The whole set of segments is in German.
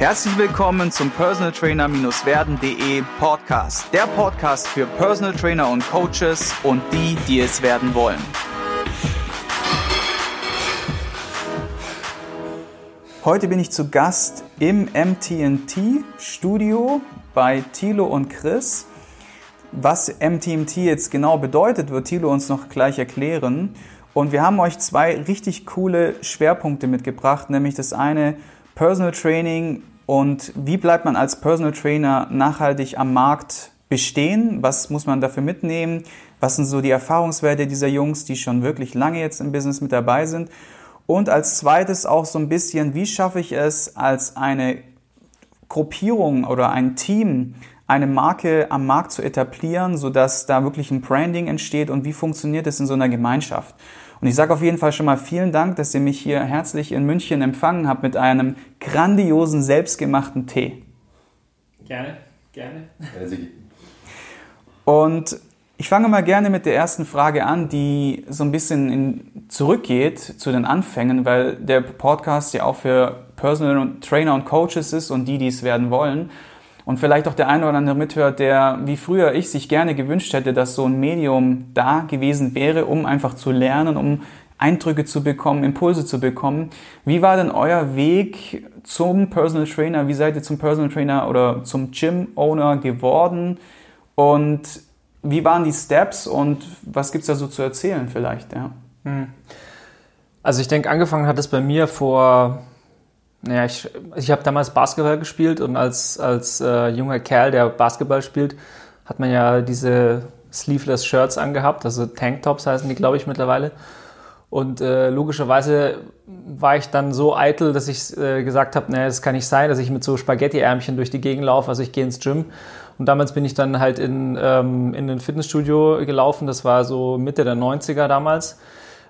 Herzlich willkommen zum Personal Trainer-werden.de Podcast. Der Podcast für Personal Trainer und Coaches und die, die es werden wollen. Heute bin ich zu Gast im MTNT Studio bei Thilo und Chris. Was MTMT jetzt genau bedeutet, wird Thilo uns noch gleich erklären. Und wir haben euch zwei richtig coole Schwerpunkte mitgebracht, nämlich das eine Personal Training und wie bleibt man als Personal Trainer nachhaltig am Markt bestehen? Was muss man dafür mitnehmen? Was sind so die Erfahrungswerte dieser Jungs, die schon wirklich lange jetzt im Business mit dabei sind? Und als zweites auch so ein bisschen, wie schaffe ich es als eine Gruppierung oder ein Team, eine Marke am Markt zu etablieren, sodass da wirklich ein Branding entsteht und wie funktioniert es in so einer Gemeinschaft? Und ich sage auf jeden Fall schon mal vielen Dank, dass ihr mich hier herzlich in München empfangen habt mit einem grandiosen, selbstgemachten Tee. Gerne, gerne. Und ich fange mal gerne mit der ersten Frage an, die so ein bisschen in, zurückgeht zu den Anfängen, weil der Podcast ja auch für Personal Trainer und Coaches ist und die, die es werden wollen und vielleicht auch der eine oder andere mithört, der wie früher ich sich gerne gewünscht hätte, dass so ein Medium da gewesen wäre, um einfach zu lernen, um Eindrücke zu bekommen, Impulse zu bekommen. Wie war denn euer Weg zum Personal Trainer? Wie seid ihr zum Personal Trainer oder zum Gym Owner geworden? Und wie waren die Steps und was gibt es da so zu erzählen vielleicht? Ja. Hm. Also ich denke, angefangen hat es bei mir vor naja, ich, ich habe damals Basketball gespielt und als, als äh, junger Kerl, der Basketball spielt, hat man ja diese Sleeveless Shirts angehabt, also Tanktops heißen die, glaube ich, mittlerweile. Und äh, logischerweise war ich dann so eitel, dass ich äh, gesagt habe, naja, das kann nicht sein, dass ich mit so Spaghetti-Ärmchen durch die Gegend laufe. Also ich gehe ins Gym. Und damals bin ich dann halt in, ähm, in ein Fitnessstudio gelaufen. Das war so Mitte der 90er damals.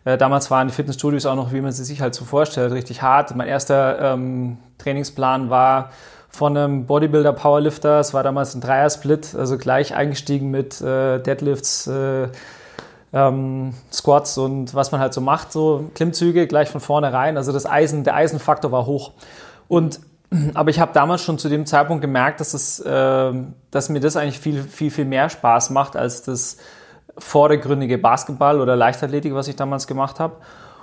Äh, damals waren die Fitnessstudios auch noch, wie man sie sich halt so vorstellt, richtig hart. Mein erster ähm, Trainingsplan war von einem Bodybuilder Powerlifter. Es war damals ein Dreier-Split, also gleich eingestiegen mit äh, Deadlifts, äh, ähm, Squats und was man halt so macht, so Klimmzüge gleich von vorne rein. Also das Eisen, der Eisenfaktor war hoch. Und aber ich habe damals schon zu dem Zeitpunkt gemerkt, dass es, äh, dass mir das eigentlich viel, viel, viel mehr Spaß macht als das vordergründige Basketball oder Leichtathletik, was ich damals gemacht habe.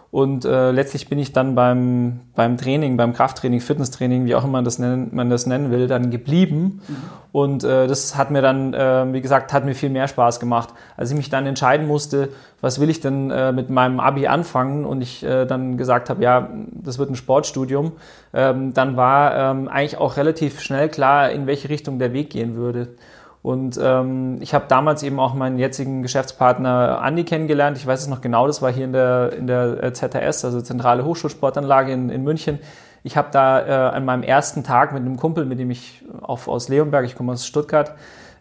Und äh, letztlich bin ich dann beim, beim Training, beim Krafttraining, Fitnesstraining, wie auch immer man das nennen, man das nennen will, dann geblieben. Mhm. Und äh, das hat mir dann, äh, wie gesagt, hat mir viel mehr Spaß gemacht. Als ich mich dann entscheiden musste, was will ich denn äh, mit meinem Abi anfangen und ich äh, dann gesagt habe, ja, das wird ein Sportstudium, ähm, dann war ähm, eigentlich auch relativ schnell klar, in welche Richtung der Weg gehen würde. Und ähm, ich habe damals eben auch meinen jetzigen Geschäftspartner Andi kennengelernt. Ich weiß es noch genau, das war hier in der, in der äh, ZHS, also Zentrale Hochschulsportanlage in, in München. Ich habe da äh, an meinem ersten Tag mit einem Kumpel, mit dem ich auf, aus Leonberg, ich komme aus Stuttgart,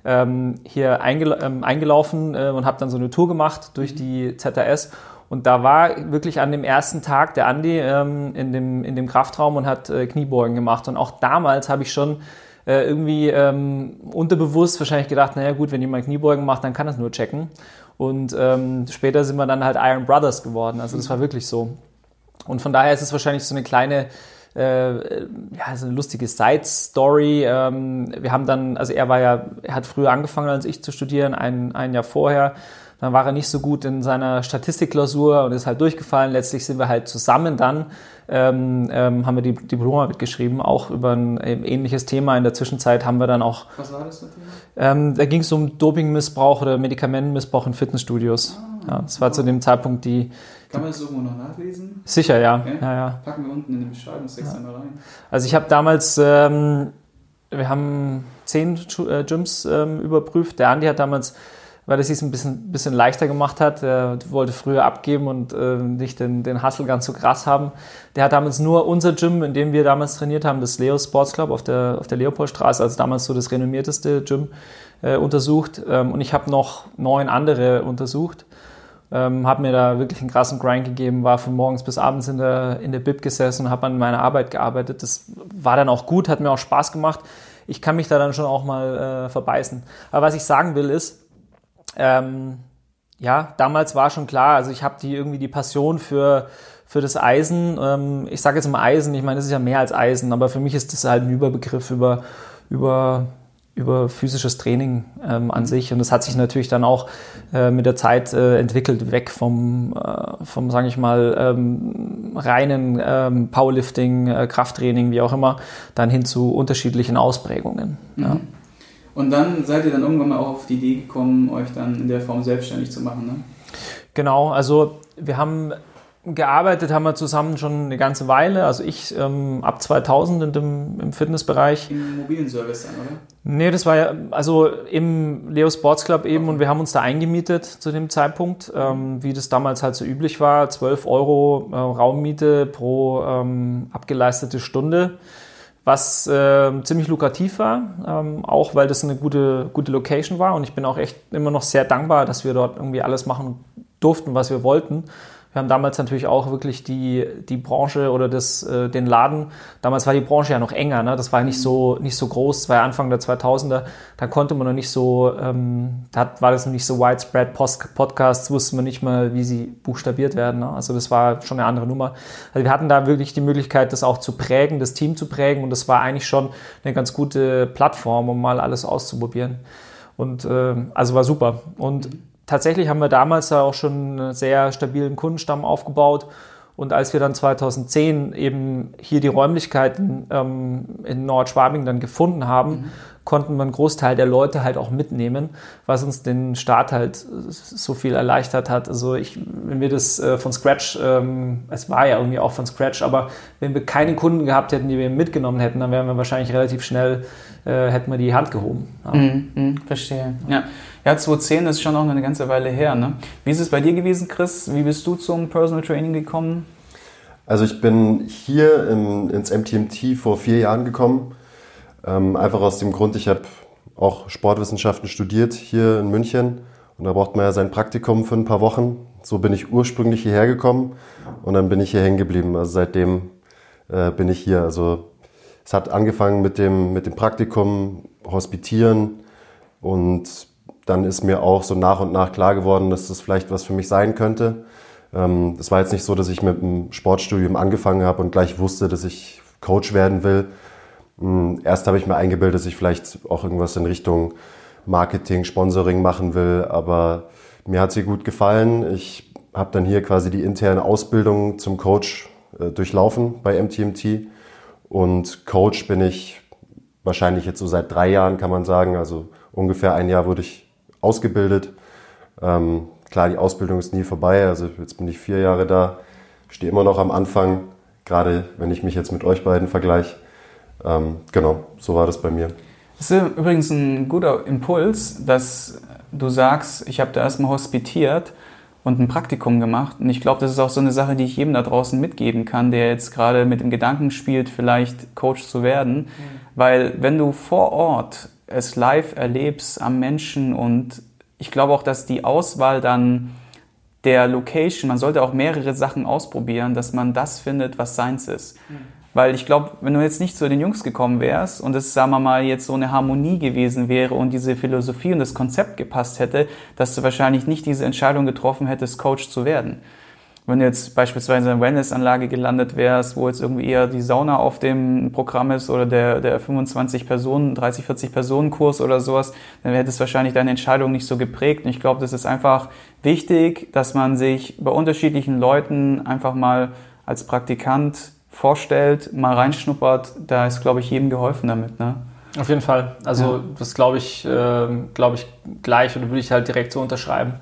ähm, hier eingel ähm, eingelaufen äh, und habe dann so eine Tour gemacht durch die ZHS. Und da war wirklich an dem ersten Tag der Andi ähm, in, dem, in dem Kraftraum und hat äh, Kniebeugen gemacht. Und auch damals habe ich schon äh, irgendwie ähm, unterbewusst wahrscheinlich gedacht, naja gut, wenn jemand Kniebeugen macht, dann kann das nur checken. Und ähm, später sind wir dann halt Iron Brothers geworden. Also das war wirklich so. Und von daher ist es wahrscheinlich so eine kleine, äh, ja, so eine lustige Side-Story. Ähm, wir haben dann, also er war ja, er hat früher angefangen als ich zu studieren, ein, ein Jahr vorher. Dann war er nicht so gut in seiner Statistikklausur und ist halt durchgefallen. Letztlich sind wir halt zusammen dann, ähm, ähm, haben wir die Diplomarbeit geschrieben, auch über ein ähm, ähnliches Thema. In der Zwischenzeit haben wir dann auch. Was war das für Thema? Ähm, da ging es um Dopingmissbrauch oder Medikamentenmissbrauch in Fitnessstudios. Ah, ja, das war zu dem Zeitpunkt die. Kann man das irgendwo noch nachlesen? Sicher, ja. Okay. ja, ja. Packen wir unten in den Beschreibungstext ja. einmal rein. Also ich habe damals, ähm, wir haben zehn äh, Gyms ähm, überprüft. Der Andi hat damals weil es sich ein bisschen, bisschen leichter gemacht hat. Er wollte früher abgeben und äh, nicht den, den Hustle ganz so krass haben. Der hat damals nur unser Gym, in dem wir damals trainiert haben, das Leo Sports Club auf der, auf der Leopoldstraße, also damals so das renommierteste Gym, äh, untersucht. Ähm, und ich habe noch neun andere untersucht. Ähm, habe mir da wirklich einen krassen Grind gegeben, war von morgens bis abends in der, in der Bib gesessen und habe an meiner Arbeit gearbeitet. Das war dann auch gut, hat mir auch Spaß gemacht. Ich kann mich da dann schon auch mal äh, verbeißen. Aber was ich sagen will ist, ähm, ja, damals war schon klar, also ich habe die irgendwie die Passion für, für das Eisen. Ähm, ich sage jetzt mal Eisen, ich meine, es ist ja mehr als Eisen, aber für mich ist das halt ein Überbegriff über, über, über physisches Training ähm, an sich. Und das hat sich natürlich dann auch äh, mit der Zeit äh, entwickelt, weg vom, äh, vom sage ich mal, ähm, reinen ähm, Powerlifting, äh, Krafttraining, wie auch immer, dann hin zu unterschiedlichen Ausprägungen. Mhm. Ja. Und dann seid ihr dann irgendwann mal auch auf die Idee gekommen, euch dann in der Form selbstständig zu machen, ne? Genau, also wir haben gearbeitet haben wir zusammen schon eine ganze Weile. Also ich ähm, ab 2000 in dem, im Fitnessbereich. Im mobilen Service dann, oder? Nee, das war ja also im Leo Sports Club eben okay. und wir haben uns da eingemietet zu dem Zeitpunkt, ähm, wie das damals halt so üblich war. 12 Euro äh, Raummiete pro ähm, abgeleistete Stunde was äh, ziemlich lukrativ war, ähm, auch weil das eine gute, gute Location war und ich bin auch echt immer noch sehr dankbar, dass wir dort irgendwie alles machen durften, was wir wollten. Wir haben damals natürlich auch wirklich die, die Branche oder das, äh, den Laden, damals war die Branche ja noch enger, ne? das war nicht so, nicht so groß, das war ja Anfang der 2000er, da konnte man noch nicht so, ähm, da war das noch nicht so widespread, Post Podcasts wusste man nicht mal, wie sie buchstabiert werden, ne? also das war schon eine andere Nummer. Also wir hatten da wirklich die Möglichkeit, das auch zu prägen, das Team zu prägen und das war eigentlich schon eine ganz gute Plattform, um mal alles auszuprobieren. Und äh, also war super. Und tatsächlich haben wir damals da auch schon einen sehr stabilen Kundenstamm aufgebaut. Und als wir dann 2010 eben hier die Räumlichkeiten ähm, in Nordschwabing dann gefunden haben, mhm. konnten wir einen Großteil der Leute halt auch mitnehmen, was uns den Start halt so viel erleichtert hat. Also ich, wenn wir das äh, von Scratch, ähm, es war ja irgendwie auch von Scratch, aber wenn wir keine Kunden gehabt hätten, die wir mitgenommen hätten, dann wären wir wahrscheinlich relativ schnell, äh, hätten wir die Hand gehoben. Ja. Mhm, mh, verstehe. Ja. Ja, 2010 ist schon noch eine ganze Weile her. Ne? Wie ist es bei dir gewesen, Chris? Wie bist du zum Personal Training gekommen? Also ich bin hier in, ins MTMT vor vier Jahren gekommen. Ähm, einfach aus dem Grund, ich habe auch Sportwissenschaften studiert hier in München. Und da braucht man ja sein Praktikum für ein paar Wochen. So bin ich ursprünglich hierher gekommen und dann bin ich hier hängen geblieben. Also seitdem äh, bin ich hier. Also es hat angefangen mit dem, mit dem Praktikum, Hospitieren und dann ist mir auch so nach und nach klar geworden, dass das vielleicht was für mich sein könnte. Ähm, es war jetzt nicht so, dass ich mit dem Sportstudium angefangen habe und gleich wusste, dass ich Coach werden will. Hm, erst habe ich mir eingebildet, dass ich vielleicht auch irgendwas in Richtung Marketing, Sponsoring machen will, aber mir hat sie gut gefallen. Ich habe dann hier quasi die interne Ausbildung zum Coach äh, durchlaufen bei MTMT und Coach bin ich wahrscheinlich jetzt so seit drei Jahren, kann man sagen. Also ungefähr ein Jahr wurde ich ausgebildet. Ähm, klar, die Ausbildung ist nie vorbei. Also jetzt bin ich vier Jahre da, stehe immer noch am Anfang, gerade wenn ich mich jetzt mit euch beiden vergleiche. Ähm, genau, so war das bei mir. Das ist übrigens ein guter Impuls, dass du sagst, ich habe da erstmal hospitiert und ein Praktikum gemacht. Und ich glaube, das ist auch so eine Sache, die ich jedem da draußen mitgeben kann, der jetzt gerade mit dem Gedanken spielt, vielleicht Coach zu werden. Mhm. Weil wenn du vor Ort es live erlebst am Menschen und ich glaube auch, dass die Auswahl dann der Location, man sollte auch mehrere Sachen ausprobieren, dass man das findet, was seins ist. Mhm. Weil ich glaube, wenn du jetzt nicht zu den Jungs gekommen wärst und es, sagen wir mal, jetzt so eine Harmonie gewesen wäre und diese Philosophie und das Konzept gepasst hätte, dass du wahrscheinlich nicht diese Entscheidung getroffen hättest, Coach zu werden wenn du jetzt beispielsweise in einer Wellnessanlage gelandet wärst, wo jetzt irgendwie eher die Sauna auf dem Programm ist oder der, der 25 Personen, 30, 40 Personen Kurs oder sowas, dann hätte es wahrscheinlich deine Entscheidung nicht so geprägt. Und ich glaube, das ist einfach wichtig, dass man sich bei unterschiedlichen Leuten einfach mal als Praktikant vorstellt, mal reinschnuppert. Da ist, glaube ich, jedem geholfen damit. Ne? Auf jeden Fall. Also ja. das glaube ich, äh, glaube ich gleich oder würde ich halt direkt so unterschreiben.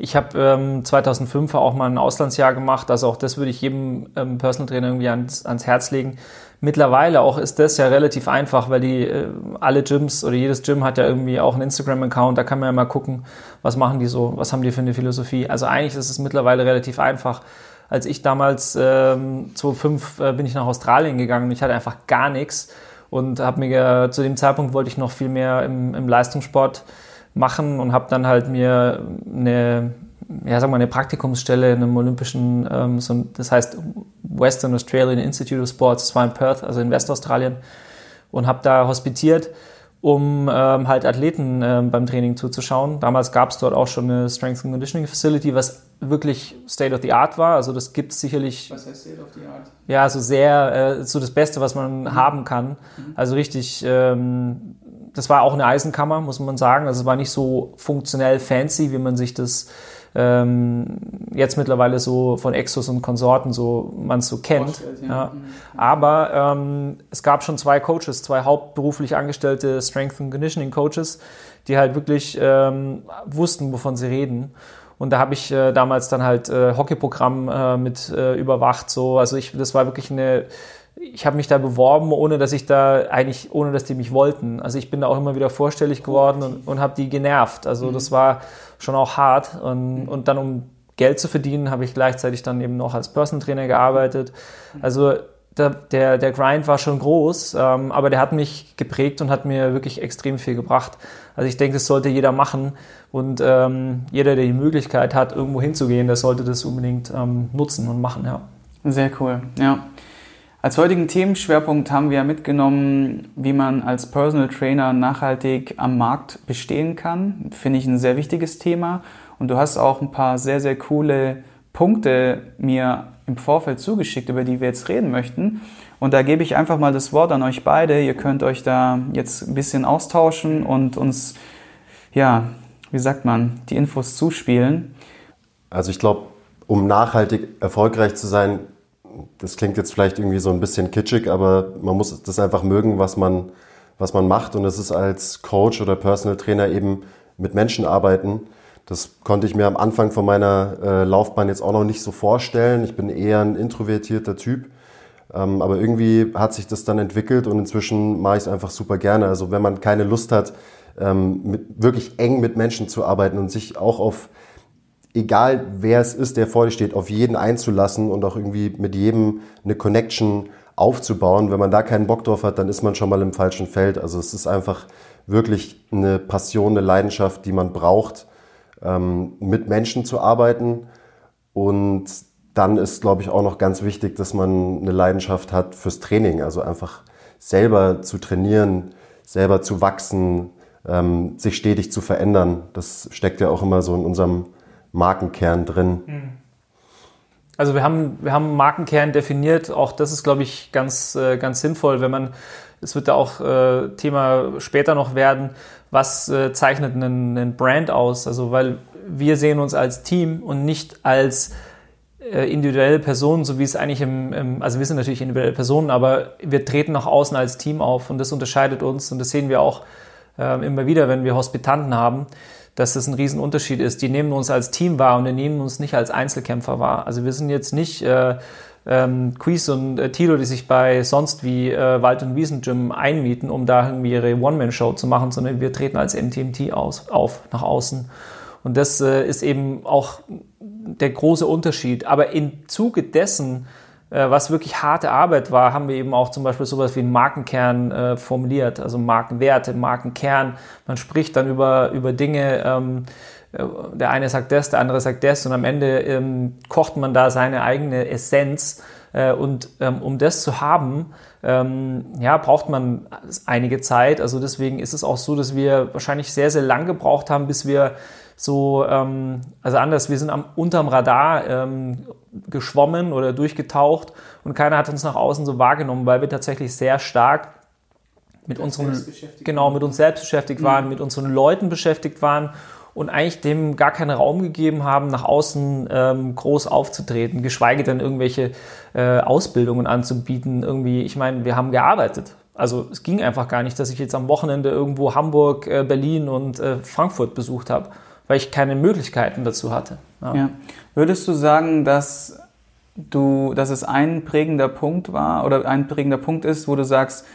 Ich habe ähm, 2005 auch mal ein Auslandsjahr gemacht, also auch das würde ich jedem ähm, Personal Trainer irgendwie ans, ans Herz legen. Mittlerweile auch ist das ja relativ einfach, weil die äh, alle Gyms oder jedes Gym hat ja irgendwie auch einen Instagram-Account, da kann man ja mal gucken, was machen die so, was haben die für eine Philosophie. Also eigentlich ist es mittlerweile relativ einfach. Als ich damals ähm, 2005 äh, bin ich nach Australien gegangen und ich hatte einfach gar nichts und habe mir äh, zu dem Zeitpunkt wollte ich noch viel mehr im, im Leistungssport machen und habe dann halt mir eine, ja, sag mal, eine Praktikumsstelle in einem olympischen, ähm, so, das heißt Western Australian Institute of Sports, das war in Perth, also in Westaustralien, und habe da hospitiert um ähm, halt Athleten ähm, beim Training zuzuschauen. Damals gab es dort auch schon eine Strength and Conditioning Facility, was wirklich State of the Art war. Also das gibt es sicherlich. Was heißt State of the Art? Ja, also sehr, äh, so das Beste, was man mhm. haben kann. Mhm. Also richtig, ähm, das war auch eine Eisenkammer, muss man sagen. Also es war nicht so funktionell fancy, wie man sich das ähm, jetzt mittlerweile so von Exos und Konsorten so man so kennt. Ja. ja. Mhm. Aber ähm, es gab schon zwei Coaches, zwei hauptberuflich angestellte Strength and Conditioning Coaches, die halt wirklich ähm, wussten, wovon sie reden. Und da habe ich äh, damals dann halt äh, Hockeyprogramm äh, mit äh, überwacht. So, also ich, das war wirklich eine ich habe mich da beworben, ohne dass ich da eigentlich, ohne dass die mich wollten. Also ich bin da auch immer wieder vorstellig geworden und, und habe die genervt. Also mhm. das war schon auch hart. Und, mhm. und dann, um Geld zu verdienen, habe ich gleichzeitig dann eben noch als Personal Trainer gearbeitet. Mhm. Also der, der, der Grind war schon groß, ähm, aber der hat mich geprägt und hat mir wirklich extrem viel gebracht. Also ich denke, das sollte jeder machen und ähm, jeder, der die Möglichkeit hat, irgendwo hinzugehen, der sollte das unbedingt ähm, nutzen und machen, ja. Sehr cool, ja. Als heutigen Themenschwerpunkt haben wir mitgenommen, wie man als Personal Trainer nachhaltig am Markt bestehen kann. Finde ich ein sehr wichtiges Thema. Und du hast auch ein paar sehr, sehr coole Punkte mir im Vorfeld zugeschickt, über die wir jetzt reden möchten. Und da gebe ich einfach mal das Wort an euch beide. Ihr könnt euch da jetzt ein bisschen austauschen und uns, ja, wie sagt man, die Infos zuspielen. Also ich glaube, um nachhaltig erfolgreich zu sein, das klingt jetzt vielleicht irgendwie so ein bisschen kitschig, aber man muss das einfach mögen, was man, was man macht. Und das ist als Coach oder Personal Trainer eben mit Menschen arbeiten. Das konnte ich mir am Anfang von meiner äh, Laufbahn jetzt auch noch nicht so vorstellen. Ich bin eher ein introvertierter Typ. Ähm, aber irgendwie hat sich das dann entwickelt und inzwischen mache ich es einfach super gerne. Also wenn man keine Lust hat, ähm, mit, wirklich eng mit Menschen zu arbeiten und sich auch auf egal wer es ist, der vor dir steht, auf jeden einzulassen und auch irgendwie mit jedem eine Connection aufzubauen. Wenn man da keinen Bock drauf hat, dann ist man schon mal im falschen Feld. Also es ist einfach wirklich eine Passion, eine Leidenschaft, die man braucht, ähm, mit Menschen zu arbeiten. Und dann ist, glaube ich, auch noch ganz wichtig, dass man eine Leidenschaft hat fürs Training. Also einfach selber zu trainieren, selber zu wachsen, ähm, sich stetig zu verändern. Das steckt ja auch immer so in unserem Markenkern drin. Hm. Also wir haben, wir haben Markenkern definiert. Auch das ist, glaube ich, ganz, äh, ganz sinnvoll, wenn man, es wird da auch äh, Thema später noch werden, was äh, zeichnet einen, einen Brand aus? Also weil wir sehen uns als Team und nicht als individuelle Personen, so wie es eigentlich im, im, also wir sind natürlich individuelle Personen, aber wir treten nach außen als Team auf und das unterscheidet uns und das sehen wir auch äh, immer wieder, wenn wir Hospitanten haben dass das ein Riesenunterschied ist. Die nehmen uns als Team wahr und die nehmen uns nicht als Einzelkämpfer wahr. Also wir sind jetzt nicht äh, ähm, Quiz und äh, Tilo, die sich bei sonst wie äh, Wald- und Wiesengym einmieten, um da irgendwie ihre One-Man-Show zu machen, sondern wir treten als MTMT aus, auf, nach außen. Und das äh, ist eben auch der große Unterschied. Aber im Zuge dessen was wirklich harte Arbeit war, haben wir eben auch zum Beispiel sowas wie einen Markenkern äh, formuliert, also Markenwerte, Markenkern. Man spricht dann über, über Dinge, ähm, äh, der eine sagt das, der andere sagt das und am Ende ähm, kocht man da seine eigene Essenz. Äh, und ähm, um das zu haben, ähm, ja, braucht man einige Zeit. Also deswegen ist es auch so, dass wir wahrscheinlich sehr, sehr lang gebraucht haben, bis wir so, ähm, also anders, wir sind am, unterm Radar ähm, geschwommen oder durchgetaucht und keiner hat uns nach außen so wahrgenommen, weil wir tatsächlich sehr stark mit unseren, genau, mit uns selbst beschäftigt waren, mhm. mit unseren Leuten beschäftigt waren und eigentlich dem gar keinen Raum gegeben haben, nach außen ähm, groß aufzutreten, geschweige denn irgendwelche äh, Ausbildungen anzubieten. Irgendwie, ich meine, wir haben gearbeitet. Also es ging einfach gar nicht, dass ich jetzt am Wochenende irgendwo Hamburg, äh, Berlin und äh, Frankfurt besucht habe weil ich keine Möglichkeiten dazu hatte. Ja. ja. Würdest du sagen, dass du, dass es ein prägender Punkt war oder ein prägender Punkt ist, wo du sagst,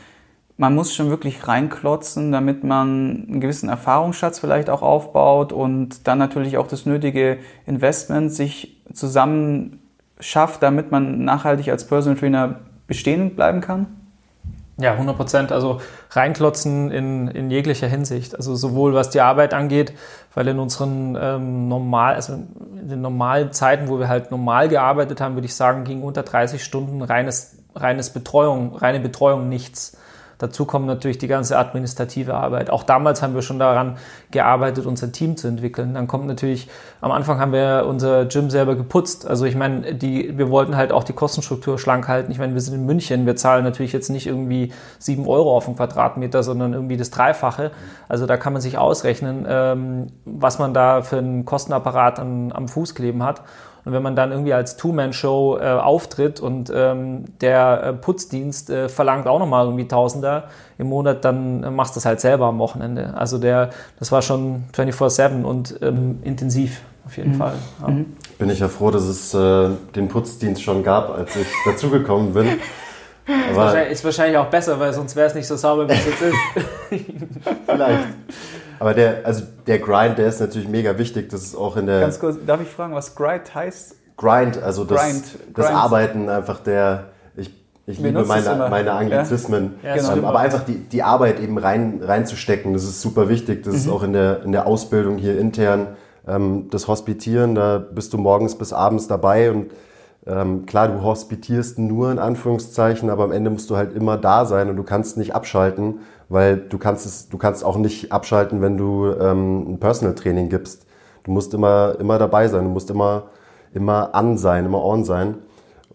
man muss schon wirklich reinklotzen, damit man einen gewissen Erfahrungsschatz vielleicht auch aufbaut und dann natürlich auch das nötige Investment sich zusammen schafft, damit man nachhaltig als Personal Trainer bestehen bleiben kann? Ja, 100 Prozent. Also reinklotzen in, in jeglicher Hinsicht. Also sowohl was die Arbeit angeht, weil in unseren ähm, normal, also in den normalen Zeiten, wo wir halt normal gearbeitet haben, würde ich sagen, ging unter 30 Stunden reines, reines Betreuung, reine Betreuung nichts. Dazu kommt natürlich die ganze administrative Arbeit. Auch damals haben wir schon daran gearbeitet, unser Team zu entwickeln. Dann kommt natürlich, am Anfang haben wir unser Gym selber geputzt. Also ich meine, die, wir wollten halt auch die Kostenstruktur schlank halten. Ich meine, wir sind in München, wir zahlen natürlich jetzt nicht irgendwie sieben Euro auf den Quadratmeter, sondern irgendwie das Dreifache. Also da kann man sich ausrechnen, ähm, was man da für einen Kostenapparat an, am Fuß kleben hat. Und wenn man dann irgendwie als Two-Man-Show äh, auftritt und ähm, der äh, Putzdienst äh, verlangt auch nochmal irgendwie Tausender im Monat, dann äh, machst du das halt selber am Wochenende. Also der, das war schon 24-7 und ähm, intensiv auf jeden mhm. Fall. Ja. Mhm. Bin ich ja froh, dass es äh, den Putzdienst schon gab, als ich dazugekommen bin. Aber ist, wahrscheinlich, ist wahrscheinlich auch besser, weil sonst wäre es nicht so sauber, wie es jetzt ist. Vielleicht. Aber der, also der Grind, der ist natürlich mega wichtig. Das ist auch in der. Ganz kurz, darf ich fragen, was Grind heißt? Grind, also das, Grind, das Grind. Arbeiten einfach der. Ich, ich liebe meine, meine Anglizismen. Ja? Ja, genau. Aber einfach die, die Arbeit eben rein, reinzustecken, das ist super wichtig. Das mhm. ist auch in der, in der Ausbildung hier intern. Ähm, das Hospitieren, da bist du morgens bis abends dabei und ähm, klar, du hospitierst nur in Anführungszeichen, aber am Ende musst du halt immer da sein und du kannst nicht abschalten weil du kannst es, du kannst auch nicht abschalten, wenn du ähm, ein Personal Training gibst. Du musst immer, immer dabei sein, du musst immer, immer an sein, immer on sein.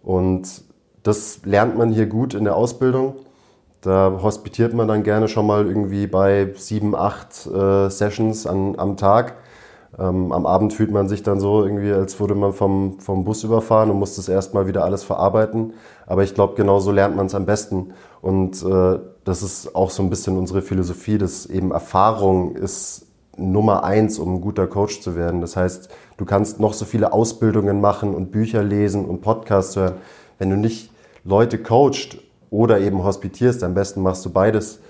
Und das lernt man hier gut in der Ausbildung. Da hospitiert man dann gerne schon mal irgendwie bei sieben, acht äh, Sessions an, am Tag. Ähm, am Abend fühlt man sich dann so irgendwie, als würde man vom, vom Bus überfahren und muss das erstmal wieder alles verarbeiten. Aber ich glaube, genau so lernt man es am besten. Und äh, das ist auch so ein bisschen unsere Philosophie, dass eben Erfahrung ist Nummer eins, um ein guter Coach zu werden. Das heißt, du kannst noch so viele Ausbildungen machen und Bücher lesen und Podcasts hören. Wenn du nicht Leute coacht oder eben hospitierst, am besten machst du beides,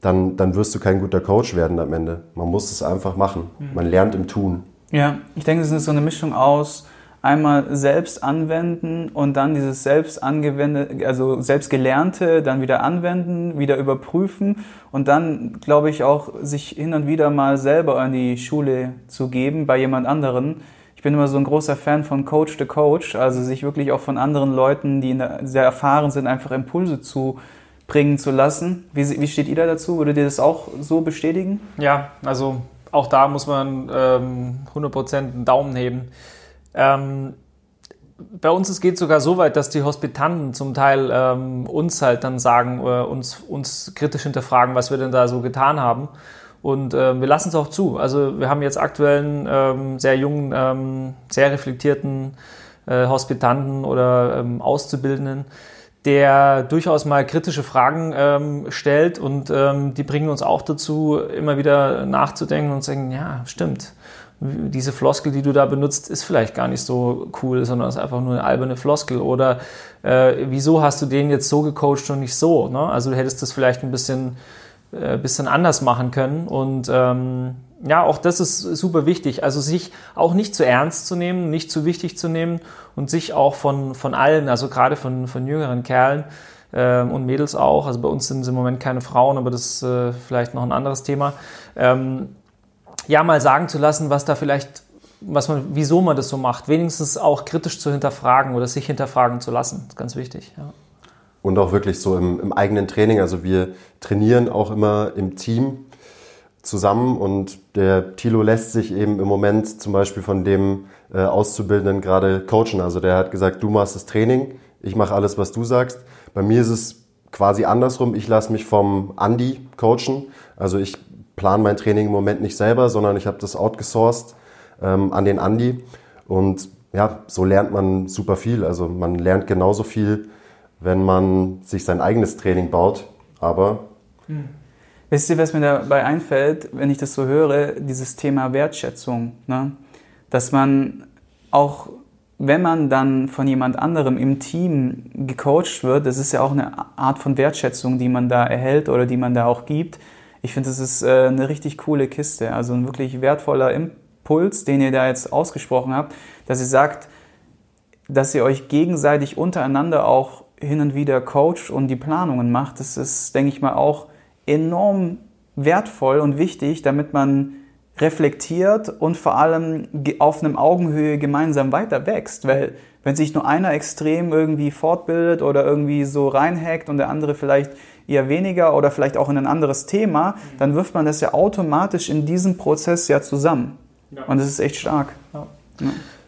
dann, dann wirst du kein guter Coach werden am Ende. Man muss es einfach machen. Mhm. Man lernt im Tun. Ja, ich denke, es ist so eine Mischung aus einmal selbst anwenden und dann dieses selbst angewendete, also selbst gelernte dann wieder anwenden, wieder überprüfen und dann, glaube ich, auch sich hin und wieder mal selber in die Schule zu geben bei jemand anderen. Ich bin immer so ein großer Fan von Coach to Coach, also sich wirklich auch von anderen Leuten, die sehr erfahren sind, einfach Impulse zu bringen zu lassen. Wie, wie steht ihr da dazu? Würdet ihr das auch so bestätigen? Ja, also auch da muss man ähm, 100% einen Daumen heben. Ähm, bei uns es geht sogar so weit, dass die Hospitanten zum Teil ähm, uns halt dann sagen, äh, uns, uns kritisch hinterfragen, was wir denn da so getan haben. Und äh, wir lassen es auch zu. Also wir haben jetzt aktuell einen ähm, sehr jungen, ähm, sehr reflektierten äh, Hospitanten oder ähm, Auszubildenden, der durchaus mal kritische Fragen ähm, stellt und ähm, die bringen uns auch dazu, immer wieder nachzudenken und zu sagen, ja, stimmt diese Floskel, die du da benutzt, ist vielleicht gar nicht so cool, sondern ist einfach nur eine alberne Floskel. Oder äh, wieso hast du den jetzt so gecoacht und nicht so? Ne? Also du hättest das vielleicht ein bisschen, äh, bisschen anders machen können. Und ähm, ja, auch das ist super wichtig. Also sich auch nicht zu ernst zu nehmen, nicht zu wichtig zu nehmen und sich auch von, von allen, also gerade von, von jüngeren Kerlen, ähm, und Mädels auch. Also bei uns sind es im Moment keine Frauen, aber das ist äh, vielleicht noch ein anderes Thema. Ähm, ja mal sagen zu lassen, was da vielleicht, was man, wieso man das so macht. Wenigstens auch kritisch zu hinterfragen oder sich hinterfragen zu lassen. Das ist ganz wichtig. Ja. Und auch wirklich so im, im eigenen Training. Also wir trainieren auch immer im Team zusammen und der Tilo lässt sich eben im Moment zum Beispiel von dem äh, Auszubildenden gerade coachen. Also der hat gesagt, du machst das Training, ich mache alles, was du sagst. Bei mir ist es quasi andersrum. Ich lasse mich vom Andi coachen. Also ich plane mein Training im Moment nicht selber, sondern ich habe das outgesourced ähm, an den Andi. Und ja, so lernt man super viel. Also man lernt genauso viel, wenn man sich sein eigenes Training baut. Aber hm. Wisst ihr, was mir dabei einfällt, wenn ich das so höre, dieses Thema Wertschätzung. Ne? Dass man auch, wenn man dann von jemand anderem im Team gecoacht wird, das ist ja auch eine Art von Wertschätzung, die man da erhält oder die man da auch gibt, ich finde, das ist äh, eine richtig coole Kiste. Also ein wirklich wertvoller Impuls, den ihr da jetzt ausgesprochen habt, dass ihr sagt, dass ihr euch gegenseitig untereinander auch hin und wieder coacht und die Planungen macht. Das ist, denke ich mal, auch enorm wertvoll und wichtig, damit man reflektiert und vor allem auf einem Augenhöhe gemeinsam weiter wächst. Weil wenn sich nur einer extrem irgendwie fortbildet oder irgendwie so reinhackt und der andere vielleicht eher weniger oder vielleicht auch in ein anderes Thema, dann wirft man das ja automatisch in diesem Prozess ja zusammen. Ja. Und das ist echt stark. Ja.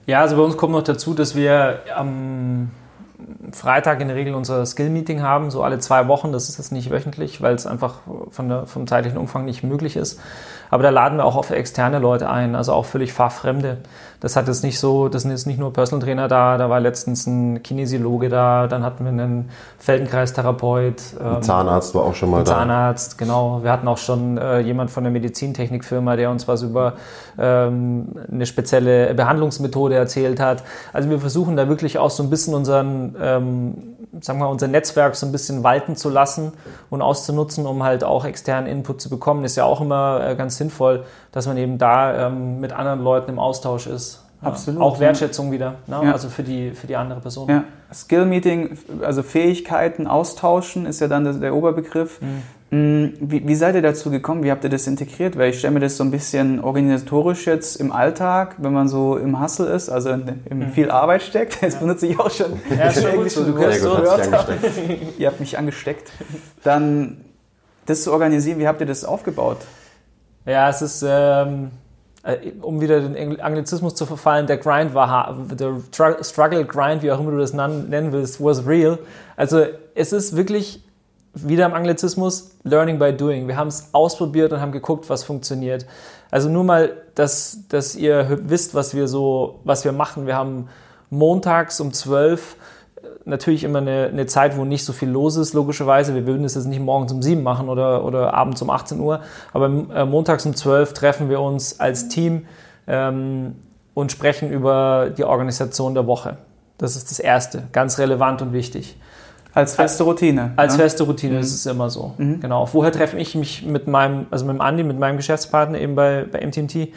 ja. also bei uns kommt noch dazu, dass wir am Freitag in der Regel unser Skill-Meeting haben, so alle zwei Wochen. Das ist jetzt nicht wöchentlich, weil es einfach von der, vom zeitlichen Umfang nicht möglich ist. Aber da laden wir auch auf externe Leute ein, also auch völlig Fachfremde. Das hat jetzt nicht so, das sind jetzt nicht nur Personal Trainer da, da war letztens ein Kinesiologe da, dann hatten wir einen Feldenkreistherapeut. Ähm, Zahnarzt war auch schon mal da. Zahnarzt, genau. Wir hatten auch schon äh, jemand von der Medizintechnikfirma, der uns was über ähm, eine spezielle Behandlungsmethode erzählt hat. Also wir versuchen da wirklich auch so ein bisschen unseren ähm, sagen wir, unser Netzwerk so ein bisschen walten zu lassen und auszunutzen, um halt auch externen Input zu bekommen, ist ja auch immer äh, ganz sinnvoll, dass man eben da ähm, mit anderen Leuten im Austausch ist. Absolut. Auch Wertschätzung wieder, ne? ja. also für die, für die andere Person. Ja. Skill Meeting, also Fähigkeiten austauschen, ist ja dann der, der Oberbegriff. Mhm. Mm, wie, wie, seid ihr dazu gekommen? Wie habt ihr das integriert? Weil ich stelle mir das so ein bisschen organisatorisch jetzt im Alltag, wenn man so im Hustle ist, also in, in mhm. viel Arbeit steckt. Das ja. benutze ich auch schon. Ja, schon gut, so, du gut, so gehört Ihr habt mich angesteckt. Dann das zu organisieren, wie habt ihr das aufgebaut? Ja, es ist, ähm, äh, um wieder den Anglizismus zu verfallen, der Grind war, der Struggle Grind, wie auch immer du das nennen willst, was real. Also es ist wirklich wieder im Anglizismus, Learning by Doing. Wir haben es ausprobiert und haben geguckt, was funktioniert. Also nur mal, dass, dass ihr wisst, was wir so, was wir machen. Wir haben montags um 12 äh, natürlich immer eine, eine Zeit, wo nicht so viel los ist, logischerweise. Wir würden es jetzt nicht morgens um 7 machen oder, oder abends um 18 Uhr, aber äh, montags um 12 treffen wir uns als Team ähm, und sprechen über die Organisation der Woche. Das ist das Erste, ganz relevant und wichtig. Als feste Routine. Als ne? feste Routine mhm. ist es immer so. Mhm. Genau. Vorher treffe ich mich mit meinem, also mit dem Andi, mit meinem Geschäftspartner eben bei, bei MTMT mhm.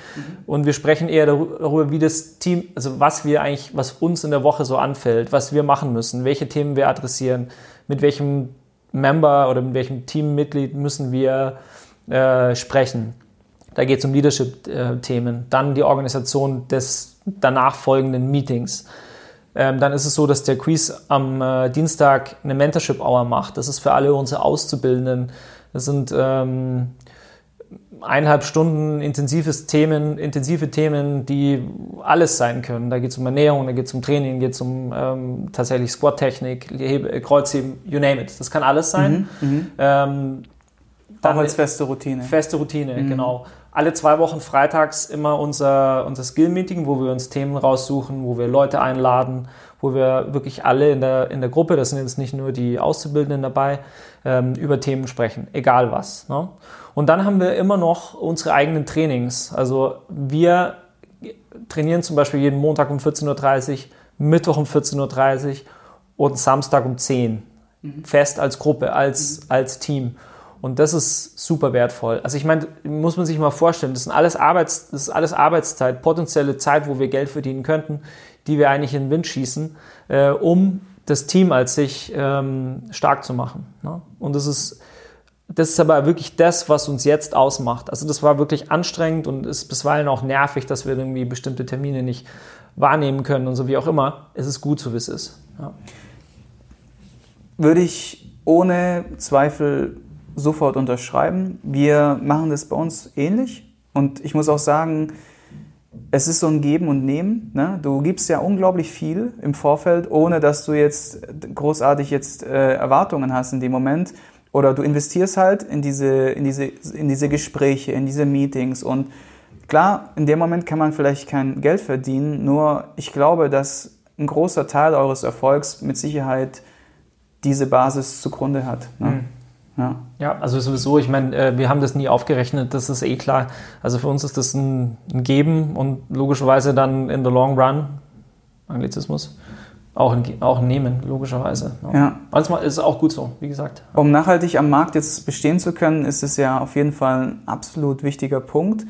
und wir sprechen eher darüber, wie das Team, also was wir eigentlich, was uns in der Woche so anfällt, was wir machen müssen, welche Themen wir adressieren, mit welchem Member oder mit welchem Teammitglied müssen wir äh, sprechen. Da geht es um Leadership-Themen. Dann die Organisation des danach folgenden Meetings ähm, dann ist es so, dass der Quiz am äh, Dienstag eine Mentorship Hour macht. Das ist für alle unsere Auszubildenden. Das sind ähm, eineinhalb Stunden intensives Themen, intensive Themen, die alles sein können. Da geht es um Ernährung, da geht es um Training, geht es um ähm, tatsächlich Squat-Technik, Kreuzheben, you name it. Das kann alles sein. Mhm, mhm. ähm, Auch als feste Routine. Feste Routine, mhm. genau alle zwei Wochen freitags immer unser, unser Skill-Meeting, wo wir uns Themen raussuchen, wo wir Leute einladen, wo wir wirklich alle in der, in der Gruppe, das sind jetzt nicht nur die Auszubildenden dabei, ähm, über Themen sprechen, egal was. Ne? Und dann haben wir immer noch unsere eigenen Trainings. Also wir trainieren zum Beispiel jeden Montag um 14.30 Uhr, Mittwoch um 14.30 Uhr und Samstag um 10 Uhr. Mhm. Fest als Gruppe, als, mhm. als Team. Und das ist super wertvoll. Also ich meine, muss man sich mal vorstellen, das, sind alles Arbeits, das ist alles Arbeitszeit, potenzielle Zeit, wo wir Geld verdienen könnten, die wir eigentlich in den Wind schießen, äh, um das Team als sich ähm, stark zu machen. Ne? Und das ist, das ist aber wirklich das, was uns jetzt ausmacht. Also das war wirklich anstrengend und ist bisweilen auch nervig, dass wir irgendwie bestimmte Termine nicht wahrnehmen können und so wie auch immer. Es ist gut, so wie es ist. Ja. Würde ich ohne Zweifel sofort unterschreiben. Wir machen das bei uns ähnlich. Und ich muss auch sagen, es ist so ein Geben und Nehmen. Ne? Du gibst ja unglaublich viel im Vorfeld, ohne dass du jetzt großartig jetzt äh, Erwartungen hast in dem Moment. Oder du investierst halt in diese, in, diese, in diese Gespräche, in diese Meetings. Und klar, in dem Moment kann man vielleicht kein Geld verdienen. Nur ich glaube, dass ein großer Teil eures Erfolgs mit Sicherheit diese Basis zugrunde hat. Ne? Mhm. Ja. ja, also sowieso, ich meine, äh, wir haben das nie aufgerechnet, das ist eh klar. Also für uns ist das ein, ein Geben und logischerweise dann in the long run, Anglizismus, auch ein, auch ein Nehmen, logischerweise. Ja. ja. Manchmal ist es auch gut so, wie gesagt. Um nachhaltig am Markt jetzt bestehen zu können, ist es ja auf jeden Fall ein absolut wichtiger Punkt.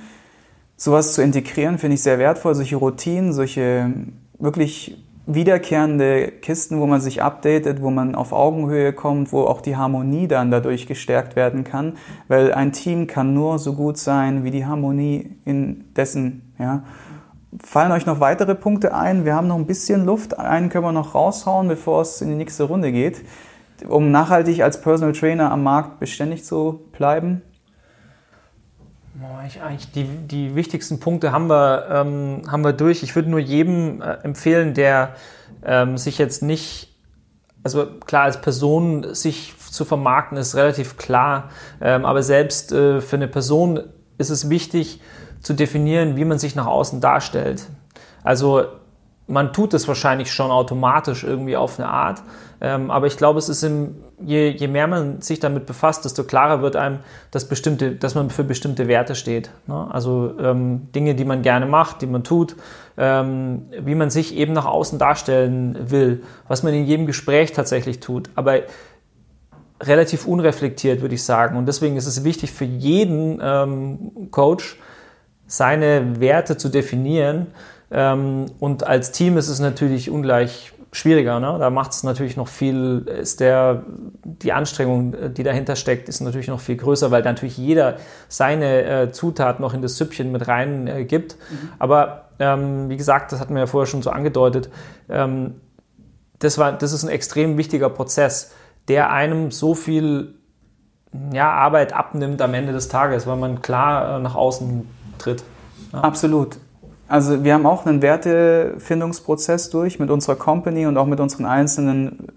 Sowas zu integrieren finde ich sehr wertvoll, solche Routinen, solche wirklich wiederkehrende Kisten, wo man sich updatet, wo man auf Augenhöhe kommt, wo auch die Harmonie dann dadurch gestärkt werden kann, weil ein Team kann nur so gut sein wie die Harmonie in dessen, ja. Fallen euch noch weitere Punkte ein? Wir haben noch ein bisschen Luft. Einen können wir noch raushauen, bevor es in die nächste Runde geht, um nachhaltig als Personal Trainer am Markt beständig zu bleiben. Ich, eigentlich die, die wichtigsten Punkte haben wir, ähm, haben wir durch. Ich würde nur jedem äh, empfehlen, der ähm, sich jetzt nicht, also klar, als Person sich zu vermarkten, ist relativ klar, ähm, aber selbst äh, für eine Person ist es wichtig zu definieren, wie man sich nach außen darstellt. Also man tut es wahrscheinlich schon automatisch irgendwie auf eine Art, ähm, aber ich glaube, es ist im, je, je mehr man sich damit befasst, desto klarer wird einem, dass, bestimmte, dass man für bestimmte Werte steht. Ne? Also ähm, Dinge, die man gerne macht, die man tut, ähm, wie man sich eben nach außen darstellen will, was man in jedem Gespräch tatsächlich tut. Aber relativ unreflektiert, würde ich sagen. Und deswegen ist es wichtig für jeden ähm, Coach, seine Werte zu definieren. Ähm, und als Team ist es natürlich ungleich schwieriger. Ne? Da macht es natürlich noch viel, ist der, die Anstrengung, die dahinter steckt, ist natürlich noch viel größer, weil natürlich jeder seine äh, Zutat noch in das Süppchen mit rein äh, gibt. Mhm. Aber ähm, wie gesagt, das hatten wir ja vorher schon so angedeutet, ähm, das, war, das ist ein extrem wichtiger Prozess der einem so viel ja, Arbeit abnimmt am Ende des Tages, weil man klar äh, nach außen tritt. Ja. Absolut. Also wir haben auch einen Wertefindungsprozess durch mit unserer Company und auch mit unseren einzelnen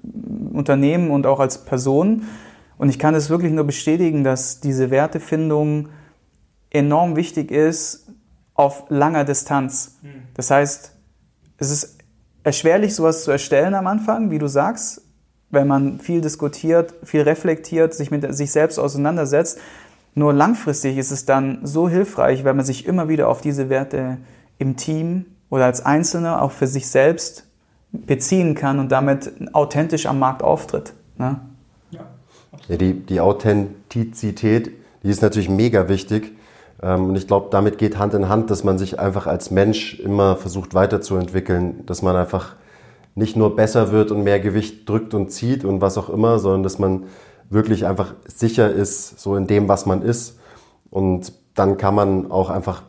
Unternehmen und auch als Personen. Und ich kann es wirklich nur bestätigen, dass diese Wertefindung enorm wichtig ist auf langer Distanz. Hm. Das heißt, es ist erschwerlich, sowas zu erstellen am Anfang, wie du sagst wenn man viel diskutiert, viel reflektiert, sich mit sich selbst auseinandersetzt. Nur langfristig ist es dann so hilfreich, wenn man sich immer wieder auf diese Werte im Team oder als Einzelner auch für sich selbst beziehen kann und damit authentisch am Markt auftritt. Ne? Ja, die, die Authentizität, die ist natürlich mega wichtig. Ähm, und ich glaube, damit geht Hand in Hand, dass man sich einfach als Mensch immer versucht weiterzuentwickeln, dass man einfach nicht nur besser wird und mehr Gewicht drückt und zieht und was auch immer, sondern dass man wirklich einfach sicher ist, so in dem, was man ist. Und dann kann man auch einfach,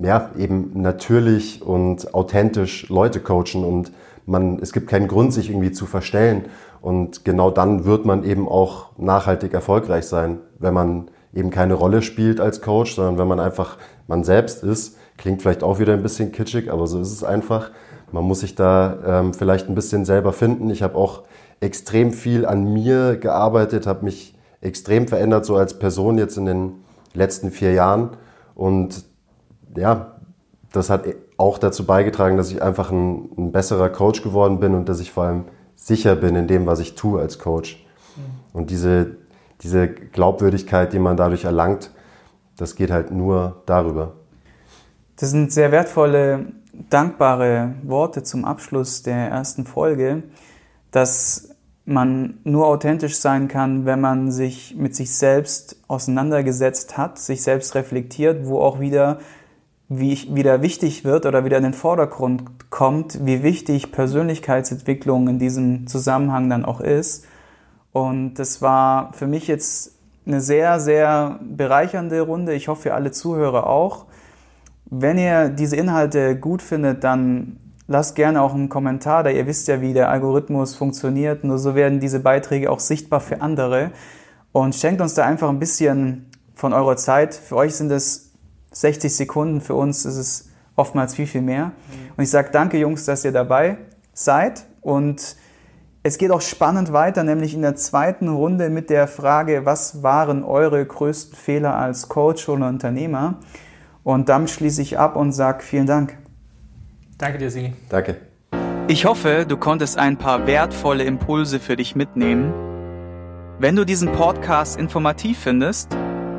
ja, eben natürlich und authentisch Leute coachen und man, es gibt keinen Grund, sich irgendwie zu verstellen. Und genau dann wird man eben auch nachhaltig erfolgreich sein, wenn man eben keine Rolle spielt als Coach, sondern wenn man einfach man selbst ist. Klingt vielleicht auch wieder ein bisschen kitschig, aber so ist es einfach. Man muss sich da ähm, vielleicht ein bisschen selber finden. Ich habe auch extrem viel an mir gearbeitet, habe mich extrem verändert, so als Person jetzt in den letzten vier Jahren. Und ja, das hat auch dazu beigetragen, dass ich einfach ein, ein besserer Coach geworden bin und dass ich vor allem sicher bin in dem, was ich tue als Coach. Mhm. Und diese, diese Glaubwürdigkeit, die man dadurch erlangt, das geht halt nur darüber. Das sind sehr wertvolle dankbare Worte zum Abschluss der ersten Folge, dass man nur authentisch sein kann, wenn man sich mit sich selbst auseinandergesetzt hat, sich selbst reflektiert, wo auch wieder wie wieder wichtig wird oder wieder in den Vordergrund kommt, wie wichtig Persönlichkeitsentwicklung in diesem Zusammenhang dann auch ist. Und das war für mich jetzt eine sehr, sehr bereichernde Runde. Ich hoffe für alle Zuhörer auch. Wenn ihr diese Inhalte gut findet, dann lasst gerne auch einen Kommentar da. Ihr wisst ja, wie der Algorithmus funktioniert. Nur so werden diese Beiträge auch sichtbar für andere. Und schenkt uns da einfach ein bisschen von eurer Zeit. Für euch sind es 60 Sekunden, für uns ist es oftmals viel, viel mehr. Und ich sage danke, Jungs, dass ihr dabei seid. Und es geht auch spannend weiter, nämlich in der zweiten Runde mit der Frage, was waren eure größten Fehler als Coach oder Unternehmer? Und damit schließe ich ab und sage vielen Dank. Danke dir, Sigi. Danke. Ich hoffe, du konntest ein paar wertvolle Impulse für dich mitnehmen. Wenn du diesen Podcast informativ findest,